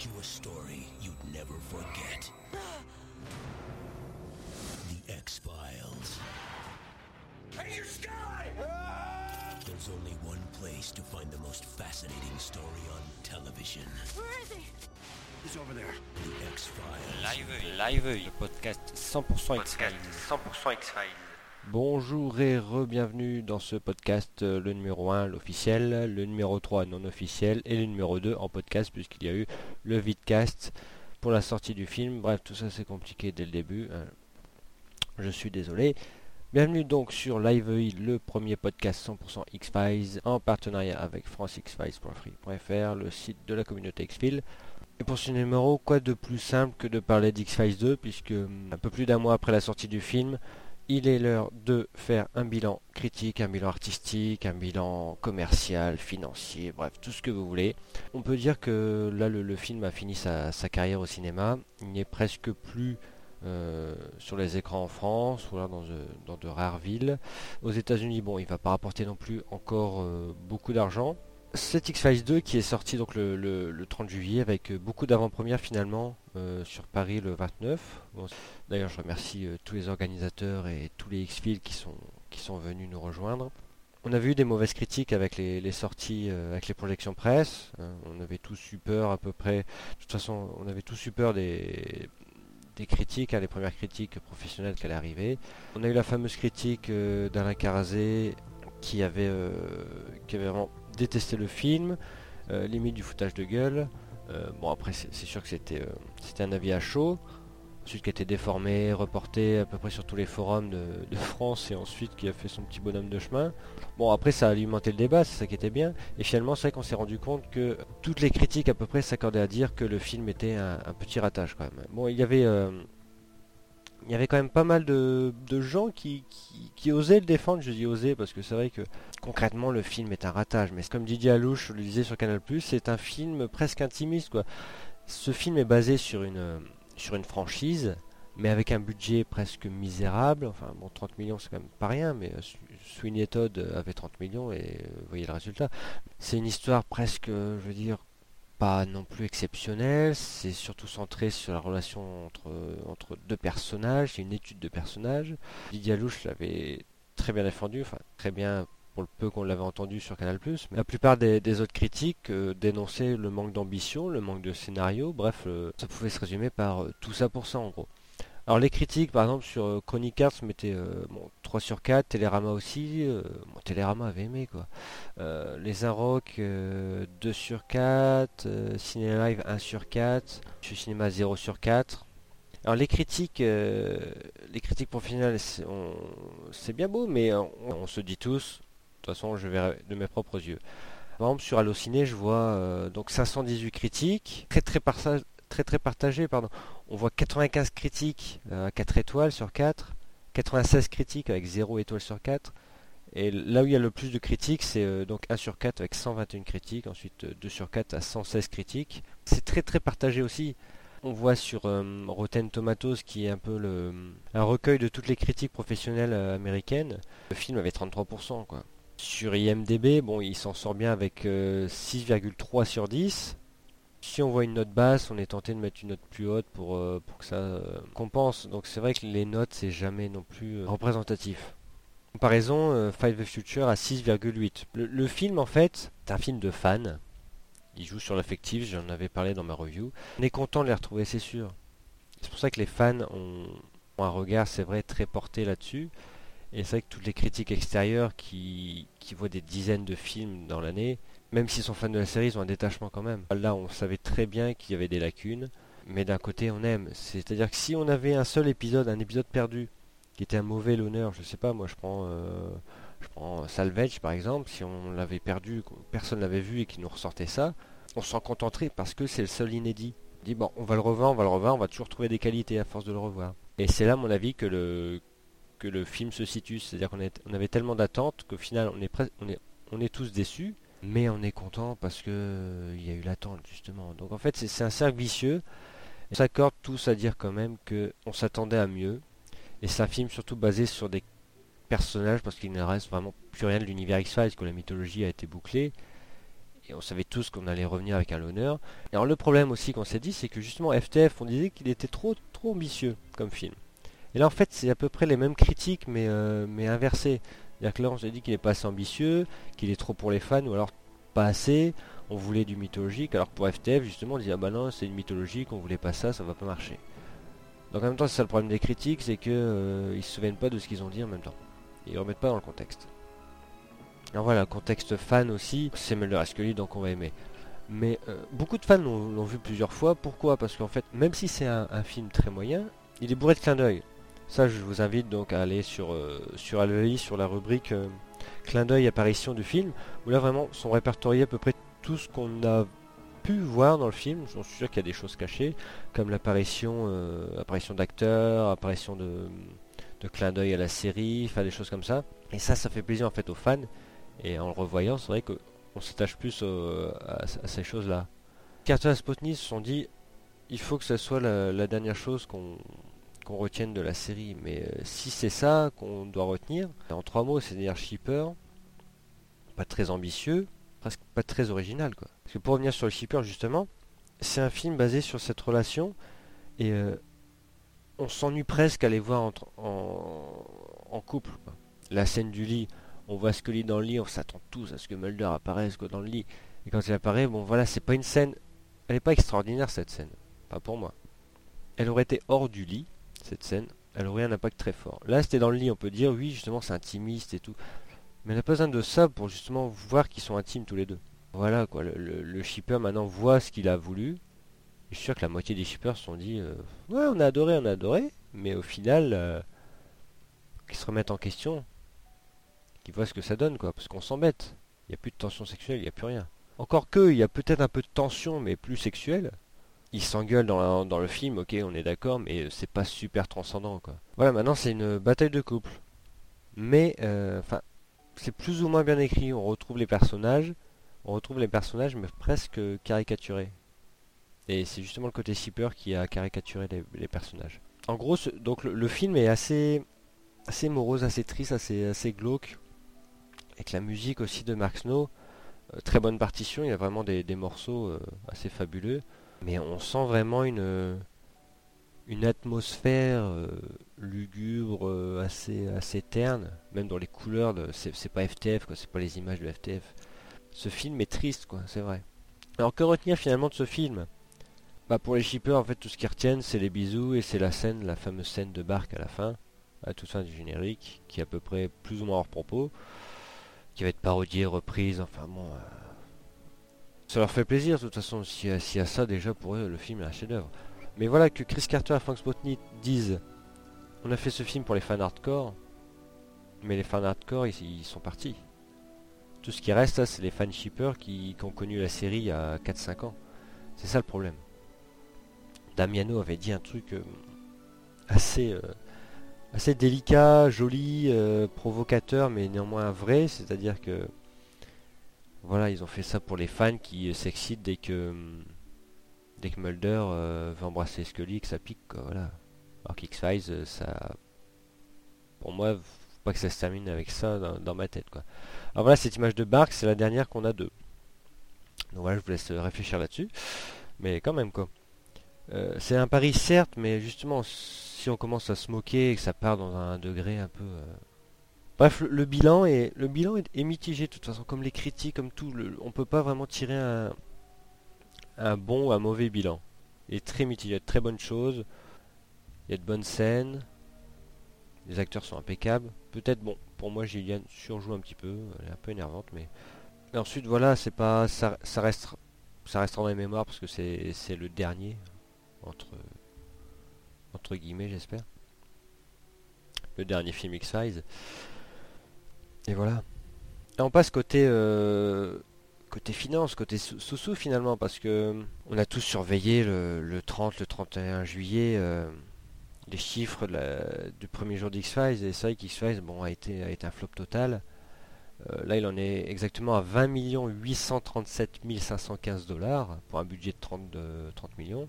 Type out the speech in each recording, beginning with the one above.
brought you a story you'd never forget. The X-Files. Hey, your sky! There's only one place to find the most fascinating story on television. Where is he? He's over there. The X-Files. Live, live, le podcast 100% X-Files. 100% X-Files. Bonjour et re-bienvenue dans ce podcast, euh, le numéro 1, l'officiel, le numéro 3 non officiel et le numéro 2 en podcast puisqu'il y a eu le vidcast pour la sortie du film. Bref, tout ça c'est compliqué dès le début. hein. Je suis désolé. Bienvenue donc sur LiveEI, le premier podcast 100% X-Files en partenariat avec francexfiles.free.fr, le site de la communauté X-Files. Et pour ce numéro, quoi de plus simple que de parler d'X-Files 2 puisque hum, un peu plus d'un mois après la sortie du film, il est l'heure de faire un bilan critique, un bilan artistique, un bilan commercial, financier, bref, tout ce que vous voulez. On peut dire que là, le, film a fini sa, carrière au cinéma. Il n'est presque plus euh, sur les écrans en France ou dans de, dans de rares villes. Aux États-Unis, bon, il va pas rapporter non plus encore euh, beaucoup d'argent. C'est X-Files 2 qui est sorti donc le, le- le 30 juillet avec euh, beaucoup d'avant-premières finalement euh, sur Paris le 29. Bon, D'ailleurs, je remercie euh, tous les organisateurs et tous les X-Files qui sont, qui sont venus nous rejoindre. On avait eu des mauvaises critiques avec les, sorties, avec les projections presse. hein. on avait tous eu peur à peu près. De toute façon, on avait tous eu peur des, critiques, hein, les premières critiques professionnelles qui allaient arriver. On a eu la fameuse critique d'Alain Carazé qui avait, qui avait vraiment détesté le film, euh, limite du foutage de gueule. Euh, bon, après, c'est sûr que c'était euh, c'était un avis à chaud ensuite qui a été déformé, reporté à peu près sur tous les forums de, France et ensuite qui a fait son petit bonhomme de chemin. Bon après ça a alimenté le débat, c'est ça qui était bien. Et finalement c'est vrai qu'on s'est rendu compte que toutes les critiques à peu près s'accordaient à dire que le film était un, un petit ratage quand même. Bon il y avait il y avait quand même pas mal de, de gens qui, qui, osaient le défendre, je dis oser parce que c'est vrai que concrètement le film est un ratage. Mais comme Didier Alouche le disait sur Canal+, c'est un film presque intimiste quoi. Ce film est basé sur une, sur une franchise, mais avec un budget presque misérable. Enfin, bon, 30 millions, c'est quand même pas rien, mais euh, Sweeney Todd avait 30 millions et euh, vous voyez le résultat. C'est une histoire presque, euh, je veux dire, pas non plus exceptionnelle. C'est surtout centré sur la relation entre, deux personnages. C'est une étude de personnages. Didier Alouche l'avait très bien défendu, enfin, très bien pour le peu qu'on l'avait entendu sur Canal+. Mais la plupart des, des autres critiques euh, dénonçaient le manque d'ambition, le manque de scénario, bref, euh, ça pouvait se résumer par euh, tout ça pour ça en gros. Alors les critiques, par exemple, sur euh, Chronic Arts mettaient euh, bon, 3 sur 4, Télérama aussi, euh, avait aimé quoi. Euh, les Inrock, euh, 2 sur 4, euh, Ciné Live 1 sur 4, Chez Cinéma 0 sur 4. Alors les critiques, euh, les critiques professionnelles, c'est bien beau, mais on, se dit tous, de toute façon je verrai de mes propres yeux. Par exemple sur Allociné, je vois euh, donc 518 critiques, très très, parsa- très très partagées, pardon. On voit 95 critiques euh, à 4 étoiles sur 4, 96 critiques avec 0 étoile sur 4. Et là où il y a le plus de critiques, c'est euh, donc 1 sur 4 avec 121 critiques, ensuite euh, 2 sur 4 à 116 critiques. C'est très très partagé aussi. On voit sur euh, Rotten Tomatoes, qui est un peu le, un recueil de toutes les critiques professionnelles euh, américaines, le film avait 33%. Quoi. Sur IMDB, bon, il s'en sort bien avec euh, 6,3 sur 10. Si on voit une note basse, on est tenté de mettre une note plus haute pour, euh, que ça euh, compense. Donc c'est vrai que les notes, c'est jamais non plus euh, représentatif. Comparaison, Five the Future à 6,8. Le, film, en fait, est un film de fans. Il joue sur l'affectif, j'en avais parlé dans ma review. On est content de les retrouver, c'est sûr. C'est pour ça que les fans ont un regard, c'est vrai, très porté là-dessus. Et c'est vrai que toutes les critiques extérieures qui, voient des dizaines de films dans l'année, même s'ils sont fans de la série, ils ont un détachement quand même. Là, on savait très bien qu'il y avait des lacunes, mais d'un côté, on aime. C'est-à-dire que si on avait un seul épisode, un épisode perdu, qui était un mauvais l'honneur, je sais pas, moi je prends, euh, Salvage par exemple, si on l'avait perdu, personne l'avait vu et qu'il nous ressortait ça, on s'en contenterait parce que c'est le seul inédit. On dit bon, on va le revoir, on va le revoir, on va toujours trouver des qualités à force de le revoir. Et c'est là, à mon avis, que le que le film se situe, c'est-à-dire qu'on on avait tellement d'attentes qu'au final, on est, on est on est tous déçus, mais on est content parce que euh, y a eu l'attente justement. Donc en fait, c'est un cercle vicieux. On s'accorde tous à dire quand même que on s'attendait à mieux. Et c'est un film surtout basé sur des personnages parce qu'il ne reste vraiment plus rien de l'univers X-Files, que la mythologie a été bouclée. Et on savait tous qu'on allait revenir avec un. Et alors le problème aussi qu'on s'est dit, c'est que justement FTF, on disait qu'il était trop trop ambitieux comme film. Et là en fait c'est à peu près les mêmes critiques mais, euh, mais inversées. C'est-à-dire que là on s'est dit qu'il est pas assez ambitieux, qu'il est trop pour les fans ou alors pas assez. On voulait du mythologique, alors pour FTF justement on disait ah bah non c'est une mythologique, on voulait pas ça, ça va pas marcher. Donc en même temps c'est ça le problème des critiques, c'est que euh, se souviennent pas de ce qu'ils ont dit en même temps. Ils remettent pas dans le contexte. Alors voilà, contexte fan aussi, c'est Mulder Scully donc on va aimer. Mais euh, beaucoup de fans l'ont vu plusieurs fois. Pourquoi? Parce qu'en fait, même si c'est un, film très moyen, il est bourré de clins d'œil. Ça, je vous invite donc à aller sur, euh, sur sur la rubrique euh, clin d'œil apparition du film, où là vraiment sont répertoriés à peu près tout ce qu'on a pu voir dans le film. Je suis sûr qu'il y a des choses cachées, comme l'apparition apparition d'acteurs, apparition de, de clin d'œil à la série, enfin des choses comme ça. Et ça, ça fait plaisir en fait aux fans. Et en le revoyant, c'est vrai qu'on s'attache plus à, ces choses-là. Carter et Spotney se sont dit, il faut que ce soit la, dernière chose qu'on retienne de la série. Mais euh, si c'est ça qu'on doit retenir, en trois mots, c'est-à-dire shipper, pas très ambitieux, presque pas très original. Quoi. Parce que pour revenir sur le shipper, justement, c'est un film basé sur cette relation et euh, on s'ennuie presque à les voir en, couple. La scène du lit, on voit Scully dans le lit, on s'attend tous à ce que Mulder apparaisse dans le lit. Et quand il apparaît, bon voilà, c'est pas une scène. Elle n'est pas extraordinaire cette scène. Pas pour moi. Elle aurait été hors du lit, cette scène. Elle aurait un impact très fort. Là, c'était dans le lit, on peut dire, oui, justement, c'est intimiste et tout. Mais elle n'a pas besoin de ça pour justement voir qu'ils sont intimes tous les deux. Voilà quoi, le, shipper maintenant voit ce qu'il a voulu. Je suis sûr que la moitié des shippers se sont dit euh, Ouais, on a adoré, on a adoré. Mais au final, euh, qu'ils se remettent en question qui voit ce que ça donne, quoi, parce qu'on s'embête. Il n'y a plus de tension sexuelle, il n'y a plus rien. Encore que, il y a peut-être un peu de tension, mais plus sexuelle. Ils s'engueulent dans, le film, ok, on est d'accord, mais c'est pas super transcendant, quoi. Voilà, maintenant c'est une bataille de couple. Mais, euh, enfin, c'est plus ou moins bien écrit. On retrouve les personnages, on retrouve les personnages, mais presque caricaturés. Et c'est justement le côté shipper qui a caricaturé les, personnages. En gros, donc le, film est assez, assez morose, assez triste, assez, assez glauque avec la musique aussi de Mark Snow. Euh, très bonne partition, il y a vraiment des, morceaux euh, assez fabuleux. Mais on sent vraiment une, une atmosphère euh, lugubre, assez, assez terne, même dans les couleurs. C'est, pas FTF, quoi, c'est pas les images de FTF. Ce film est triste, quoi, c'est vrai. Alors que retenir finalement de ce film? Bah Pour les shippers, en fait, tout ce qu'ils retiennent, c'est les bisous et c'est la scène, la fameuse scène de barque à la fin, à toute fin du générique, qui est à peu près plus ou moins hors propos qui va être parodié, reprise, enfin bon. Euh, ça leur fait plaisir de toute façon, s'il y, a ça déjà pour eux, le film est un chef-d'œuvre. Mais voilà que Chris Carter et Frank Spotney disent on a fait ce film pour les fans hardcore, mais les fans hardcore ils, sont partis. Tout ce qui reste c'est les fans shippers qui, ont connu la série il y a 4-5 ans. C'est ça le problème. Damiano avait dit un truc euh, assez euh, assez délicat, joli, euh, provocateur, mais néanmoins vrai. C'est-à-dire que voilà, ils ont fait ça pour les fans qui s'excitent dès que dès que Mulder euh, veut embrasser Scully, que ça pique. voilà. Alors qu'X-Files, euh, ça, pour moi, faut pas que ça se termine avec ça dans, ma tête, quoi. Alors voilà, cette image de Bark, c'est la dernière qu'on a de. Donc voilà, je vous laisse réfléchir là-dessus, mais quand même quoi. c'est un pari certes, mais justement si on commence à se moquer et que ça part dans un degré un peu... Bref, le, bilan, est, le bilan est, mitigé de toute façon, comme les critiques, comme tout. Le, on peut pas vraiment tirer un, bon ou un mauvais bilan. Il est très mitigé, y a de très bonnes choses, il y a de bonnes scènes, les acteurs sont impeccables. Peut-être, bon, pour moi, Gillian surjoue un petit peu, elle est un peu énervante, mais... ensuite, voilà, c'est pas... Ça, reste, ça restera dans les mémoires parce que c'est le dernier entre entre guillemets j'espère. Le dernier film X-Files. Et voilà. Et on passe côté euh, côté finance, côté sous-sous finalement, parce que on a tous surveillé le, 30, le 31 juillet euh, les chiffres du premier jour d'X-Files, et c'est vrai qu'X-Files bon, a, été, a été un flop total. Euh, là, il en est exactement à 20 837 515 dollars pour un budget de 30, de 30 millions.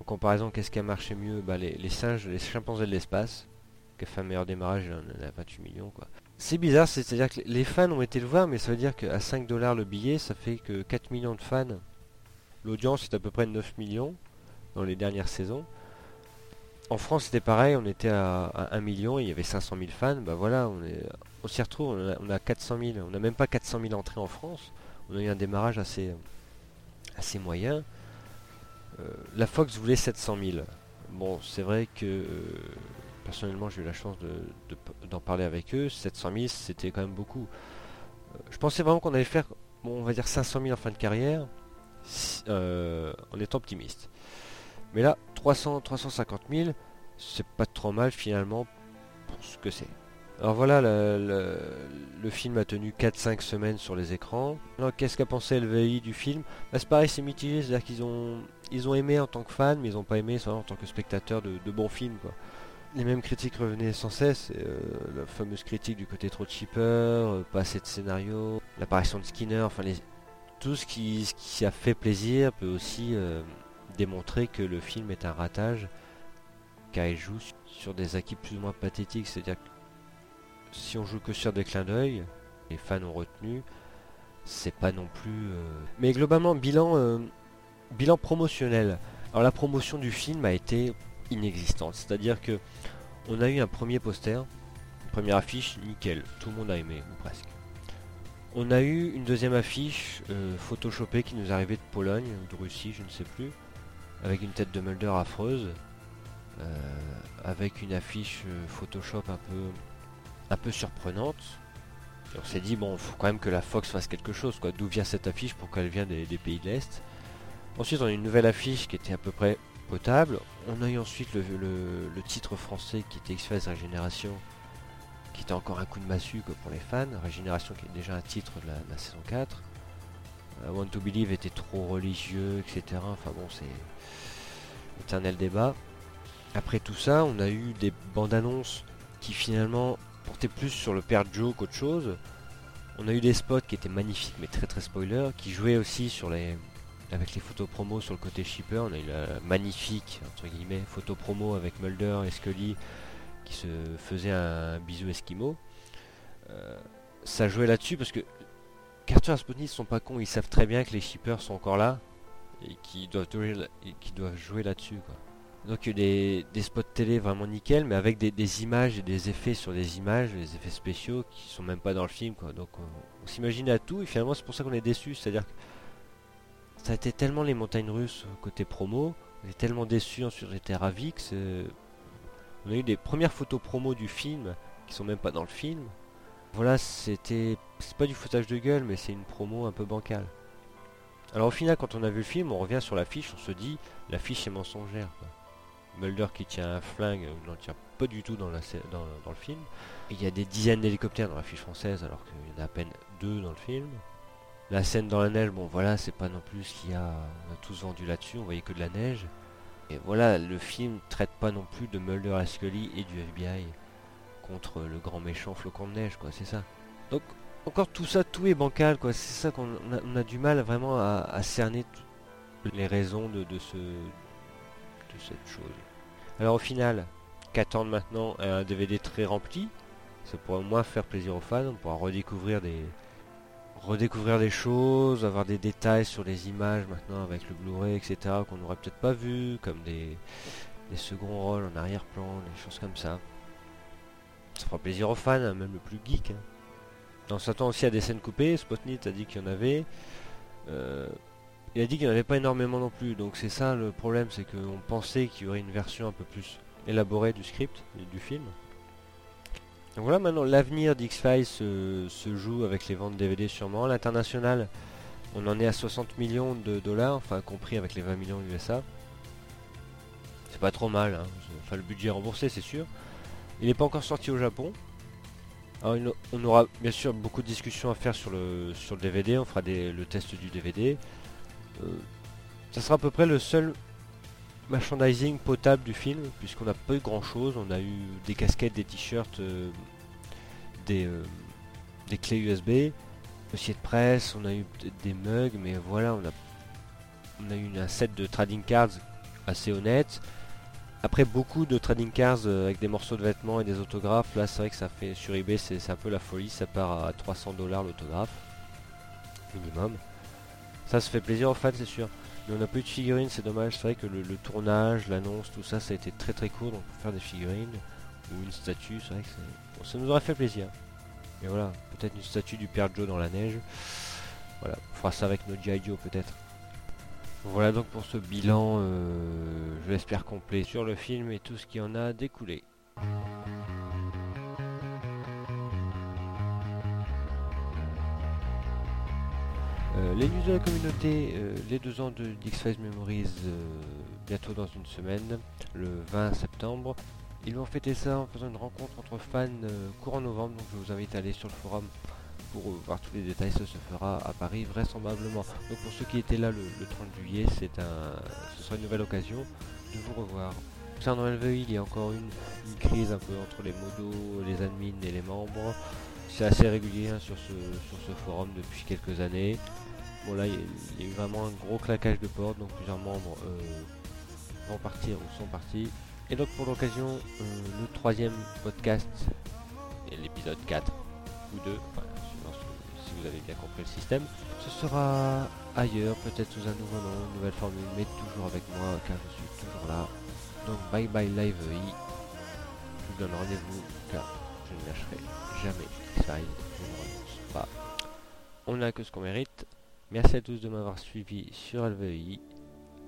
En comparaison, qu'est-ce qui a marché mieux? Bah, les, singes, les chimpanzés de l'espace, qui a fait un meilleur démarrage, il en a 28 millions. Quoi. C'est bizarre, c'est-à-dire que les fans ont été le voir, mais ça veut dire qu'à 5 dollars le billet, ça fait que 4 millions de fans. L'audience est à peu près 9 millions dans les dernières saisons. En France, c'était pareil, on était à, 1 million il y avait 500 000 fans. Bah voilà, on, on s'y retrouve, on a, 400 000. On n'a même pas 400 000 entrées en France. On a eu un démarrage assez, assez moyen. Euh, la Fox voulait 700 000. Bon, c'est vrai que euh, personnellement, j'ai eu la chance d'en parler avec eux. 700 000, c'était quand même beaucoup. Euh, je pensais vraiment qu'on allait faire, bon, on va dire 500 000 en fin de carrière, en étant optimiste. Mais là, 300, 350 000, c'est pas trop mal finalement pour ce que c'est. Alors voilà, le, film a tenu 4-5 semaines sur les écrans. Alors qu'est-ce qu'a pensé LVI du film? Bah, C'est pareil, c'est mitigé, c'est-à-dire qu'ils ont, ils ont aimé en tant que fan, mais ils n'ont pas aimé en tant que spectateur de, bons films. Quoi. Les mêmes critiques revenaient sans cesse, euh, la fameuse critique du côté trop cheaper, euh, pas assez de scénario, l'apparition de Skinner, enfin tout ce qui, a fait plaisir peut aussi euh, démontrer que le film est un ratage, car il joue sur des acquis plus ou moins pathétiques, c'est-à-dire que si on joue que sur des clins d'œil, les fans ont retenu, c'est pas non plus... Mais globalement, bilan, bilan promotionnel. Alors la promotion du film a été inexistante, c'est-à-dire que on a eu un premier poster, une première affiche, nickel, tout le monde a aimé, ou presque. On a eu une deuxième affiche euh, photoshopée qui nous arrivait de Pologne ou de Russie, je ne sais plus, avec une tête de Mulder affreuse, avec une affiche Photoshop un peu un peu surprenante. on s'est dit, bon, faut quand même que la Fox fasse quelque chose. D'où vient cette affiche Pourquoi elle vient des, pays de l'Est? Ensuite, on a une nouvelle affiche qui était à peu près potable. On a eu ensuite le, titre français qui était X-Files Régénération, qui était encore un coup de massue pour les fans. Régénération qui est déjà un titre de la, saison 4. I Want to Believe était trop religieux, etc. Enfin bon, c'est éternel débat. Après tout ça, on a eu des bandes annonces qui finalement portait plus sur le père Joe qu'autre chose. On a eu des spots qui étaient magnifiques mais très très spoiler, qui jouaient aussi sur les avec les photos promo sur le côté shipper. On a eu la magnifique entre guillemets photo promo avec Mulder et Scully qui se faisaient un bisou esquimau. Euh, ça jouait là-dessus parce que Carter et Spotney sont pas cons, ils savent très bien que les shippers sont encore là et qui doivent jouer là-dessus. Donc des, des spots télé vraiment nickel, mais avec des, images et des effets sur des images, des effets spéciaux qui sont même pas dans le film. Quoi. Donc on, s'imagine à tout et finalement c'est pour ça qu'on est déçu. C'est-à-dire que ça a été tellement les montagnes russes côté promo, on tellement déçus, ensuite on était ravis que on a eu des premières photos promo du film qui sont même pas dans le film. Voilà, c'était c'est pas du footage de gueule, mais c'est une promo un peu bancale. Alors au final, quand on a vu le film, on revient sur l'affiche, on se dit l'affiche est mensongère. Mulder qui tient un flingue, euh, n'en tient pas du tout dans, dans, le film. Il y a des dizaines d'hélicoptères dans la fiche française alors qu'il y en a à peine deux dans le film. La scène dans la neige, bon voilà, c'est pas non plus ce qu'il y a. On a tous vendu là-dessus, on voyait que de la neige. Et voilà, le film traite pas non plus de Mulder et Scully et du FBI contre le grand méchant flocon de neige, quoi, c'est ça. Donc, encore tout ça, tout est bancal, quoi. C'est ça qu'on a, du mal vraiment à, cerner les raisons de, de ce cette chose. Alors au final, qu'attendre maintenant un DVD très rempli Ça pourrait au moins faire plaisir aux fans, on pourra redécouvrir des redécouvrir des choses, avoir des détails sur les images maintenant avec le Blu-ray, etc. qu'on n'aurait peut-être pas vu, comme des, seconds rôles en arrière-plan, des choses comme ça. Ça fera plaisir aux fans, hein, même le plus geek. Hein. On s'attend aussi à des scènes coupées, Spotnit a dit qu'il y en avait. Euh, il a dit qu'il n'y en avait pas énormément non plus, donc c'est ça le problème, c'est qu'on pensait qu'il y aurait une version un peu plus élaborée du script, du film. Donc voilà, maintenant l'avenir d'X-Files se, joue avec les ventes DVD sûrement. L'international, on en est à 60 millions de dollars, enfin compris avec les 20 millions USA. C'est pas trop mal, hein. enfin le budget remboursé c'est sûr. Il n'est pas encore sorti au Japon. Alors, on aura bien sûr beaucoup de discussions à faire sur le, sur le DVD, on fera le test du DVD. Euh, ça sera à peu près le seul merchandising potable du film, puisqu'on n'a pas eu grand chose. On a eu des casquettes, des t-shirts, euh, des, euh, des clés USB, dossier de presse, on a eu des mugs, mais voilà, on a, on a eu un set de trading cards assez honnête. Après beaucoup de trading cards euh, avec des morceaux de vêtements et des autographes, là c'est vrai que ça fait sur eBay c'est un peu la folie, ça part à 300 dollars l'autographe minimum. Ça se fait plaisir aux fans c'est sûr. On n'a pas eu de figurines, c'est dommage, c'est vrai que le, tournage, l'annonce, tout ça ça a été très très court donc pour faire des figurines ou une statue, c'est vrai que ça nous aurait fait plaisir. Mais voilà, peut-être une statue du Père Joe dans la neige. Voilà, on fera ça avec nos G.I. Joe peut-être. Voilà donc pour ce bilan, euh, je l'espère complet sur le film et tout ce qui en a découlé. Euh, les news de la communauté, euh, les deux ans de Dix-Files Memories, bientôt dans une semaine, le 20 septembre. Ils vont fêter ça en faisant une rencontre entre fans courant novembre, donc je vous invite à aller sur le forum pour voir tous les détails, ça se fera à Paris vraisemblablement. Donc pour ceux qui étaient là le, 30 juillet, c'est ce sera une nouvelle occasion de vous revoir. Concernant LVI, il y a encore une, crise un peu entre les modos, les admins et les membres. C'est assez régulier hein, sur ce forum depuis quelques années. Bon là, il y, a, eu vraiment un gros claquage de porte, donc plusieurs membres euh, vont partir ou sont partis. Et donc pour l'occasion, euh, le troisième podcast, l'épisode 4 ou 2, vous avez bien compris le système. Ce sera ailleurs, peut-être sous un nouveau nom, une nouvelle formule, mais toujours avec moi car je suis toujours là. Donc bye bye live I. Je vous donne rendez-vous car je ne lâcherai jamais X-Files, je ne renonce pas. On n'a que ce qu'on mérite. Merci à tous de m'avoir suivi sur LVI.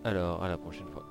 Alors à la prochaine fois.